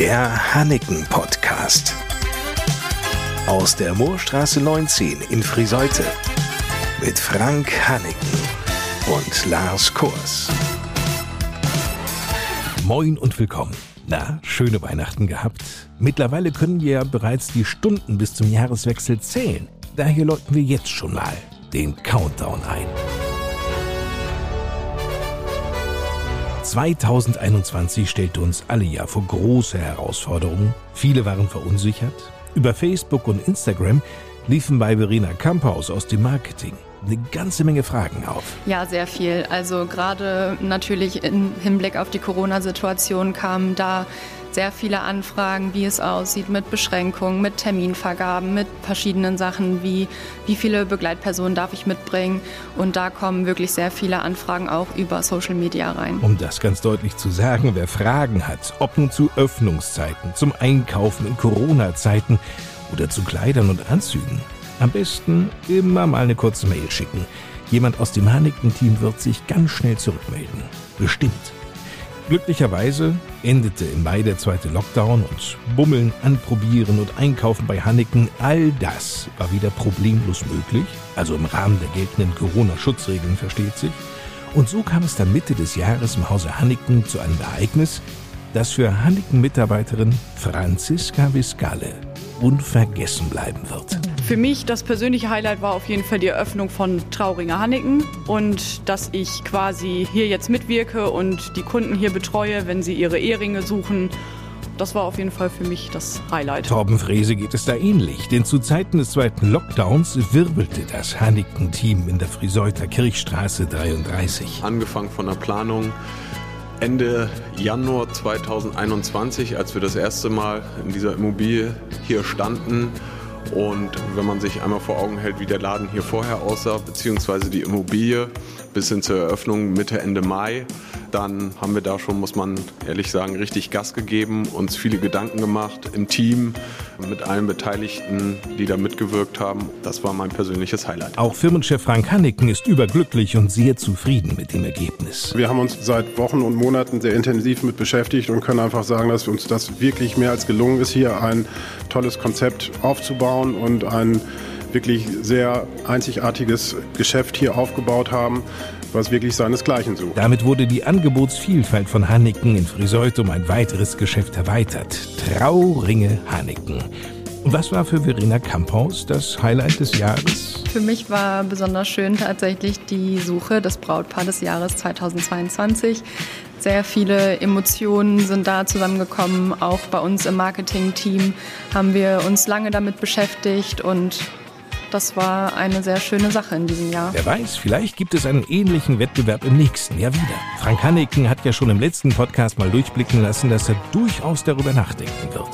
Der Hanneken Podcast. Aus der Moorstraße 19 in Friseute. Mit Frank Hanneken und Lars Kurs. Moin und willkommen. Na, schöne Weihnachten gehabt. Mittlerweile können wir ja bereits die Stunden bis zum Jahreswechsel zählen. Daher läuten wir jetzt schon mal den Countdown ein. 2021 stellte uns alle ja vor große Herausforderungen. Viele waren verunsichert. Über Facebook und Instagram liefen bei Verena Kamphaus aus dem Marketing eine ganze Menge Fragen auf. Ja, sehr viel. Also gerade natürlich im Hinblick auf die Corona-Situation kamen da sehr viele Anfragen, wie es aussieht mit Beschränkungen, mit Terminvergaben, mit verschiedenen Sachen, wie wie viele Begleitpersonen darf ich mitbringen. Und da kommen wirklich sehr viele Anfragen auch über Social Media rein. Um das ganz deutlich zu sagen, wer Fragen hat, ob nun zu Öffnungszeiten, zum Einkaufen in Corona-Zeiten oder zu Kleidern und Anzügen, am besten immer mal eine kurze Mail schicken. Jemand aus dem Hanniken-Team wird sich ganz schnell zurückmelden. Bestimmt. Glücklicherweise endete im Mai der zweite Lockdown und Bummeln, Anprobieren und Einkaufen bei Hanniken, all das war wieder problemlos möglich, also im Rahmen der geltenden Corona-Schutzregeln versteht sich. Und so kam es dann Mitte des Jahres im Hause Hanniken zu einem Ereignis, das für Hanniken-Mitarbeiterin Franziska Viscale unvergessen bleiben wird. Für mich das persönliche Highlight war auf jeden Fall die Eröffnung von Trauringer Hanniken und dass ich quasi hier jetzt mitwirke und die Kunden hier betreue, wenn sie ihre Eheringe suchen. Das war auf jeden Fall für mich das Highlight. Torben Frese geht es da ähnlich, denn zu Zeiten des zweiten Lockdowns wirbelte das Hanniken-Team in der Friseuter Kirchstraße 33. Angefangen von der Planung Ende Januar 2021, als wir das erste Mal in dieser Immobilie hier standen. Und wenn man sich einmal vor Augen hält, wie der Laden hier vorher aussah, beziehungsweise die Immobilie bis hin zur Eröffnung Mitte, Ende Mai, dann haben wir da schon, muss man ehrlich sagen, richtig Gas gegeben, uns viele Gedanken gemacht im Team mit allen Beteiligten, die da mitgewirkt haben. Das war mein persönliches Highlight. Auch Firmenchef Frank Hanniken ist überglücklich und sehr zufrieden mit dem Ergebnis. Wir haben uns seit Wochen und Monaten sehr intensiv mit beschäftigt und können einfach sagen, dass uns das wirklich mehr als gelungen ist, hier ein tolles Konzept aufzubauen und ein wirklich sehr einzigartiges Geschäft hier aufgebaut haben was wirklich seinesgleichen sucht. Damit wurde die Angebotsvielfalt von Hanniken in Friseut um ein weiteres Geschäft erweitert. Trauringe Hanniken. Und was war für Verena Kamphaus das Highlight des Jahres? Für mich war besonders schön tatsächlich die Suche des Brautpaar des Jahres 2022. Sehr viele Emotionen sind da zusammengekommen. Auch bei uns im Marketing-Team haben wir uns lange damit beschäftigt und das war eine sehr schöne Sache in diesem Jahr. Wer weiß, vielleicht gibt es einen ähnlichen Wettbewerb im nächsten Jahr wieder. Frank Hanneken hat ja schon im letzten Podcast mal durchblicken lassen, dass er durchaus darüber nachdenken wird.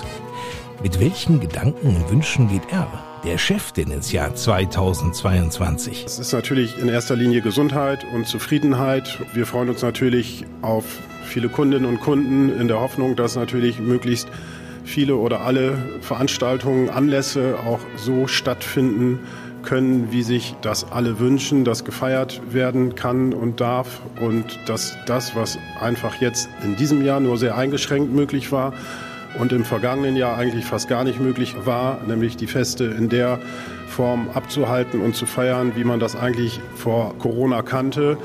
Mit welchen Gedanken und Wünschen geht er, der Chef, denn ins Jahr 2022? Es ist natürlich in erster Linie Gesundheit und Zufriedenheit. Wir freuen uns natürlich auf viele Kundinnen und Kunden in der Hoffnung, dass natürlich möglichst viele oder alle Veranstaltungen, Anlässe auch so stattfinden können, wie sich das alle wünschen, dass gefeiert werden kann und darf und dass das, was einfach jetzt in diesem Jahr nur sehr eingeschränkt möglich war und im vergangenen Jahr eigentlich fast gar nicht möglich war, nämlich die Feste in der Form abzuhalten und zu feiern, wie man das eigentlich vor Corona kannte,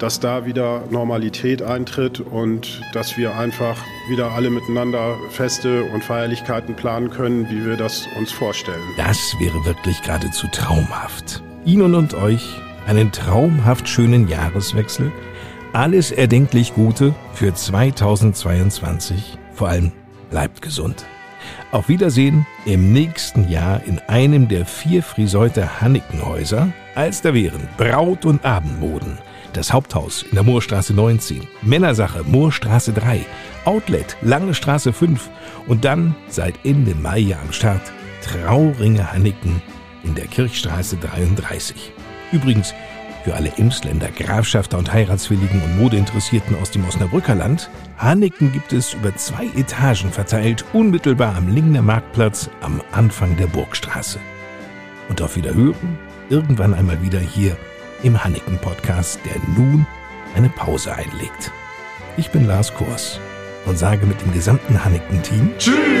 dass da wieder Normalität eintritt und dass wir einfach wieder alle miteinander Feste und Feierlichkeiten planen können, wie wir das uns vorstellen. Das wäre wirklich geradezu traumhaft. Ihnen und euch einen traumhaft schönen Jahreswechsel. Alles erdenklich Gute für 2022. Vor allem bleibt gesund. Auf Wiedersehen im nächsten Jahr in einem der vier Friseuter Hannikenhäuser, als da wären Braut- und Abendmoden das Haupthaus in der Moorstraße 19, Männersache Moorstraße 3, Outlet Lange Straße 5 und dann seit Ende Mai ja am Start Trauringe Hanniken in der Kirchstraße 33. Übrigens, für alle Emsländer, Grafschafter und Heiratswilligen und Modeinteressierten aus dem Osnabrücker Land, Hanniken gibt es über zwei Etagen verteilt, unmittelbar am Lingner Marktplatz am Anfang der Burgstraße. Und auf Wiederhören, irgendwann einmal wieder hier im Hanneken Podcast, der nun eine Pause einlegt. Ich bin Lars Kors. und sage mit dem gesamten Hanneken-Team Tschüss!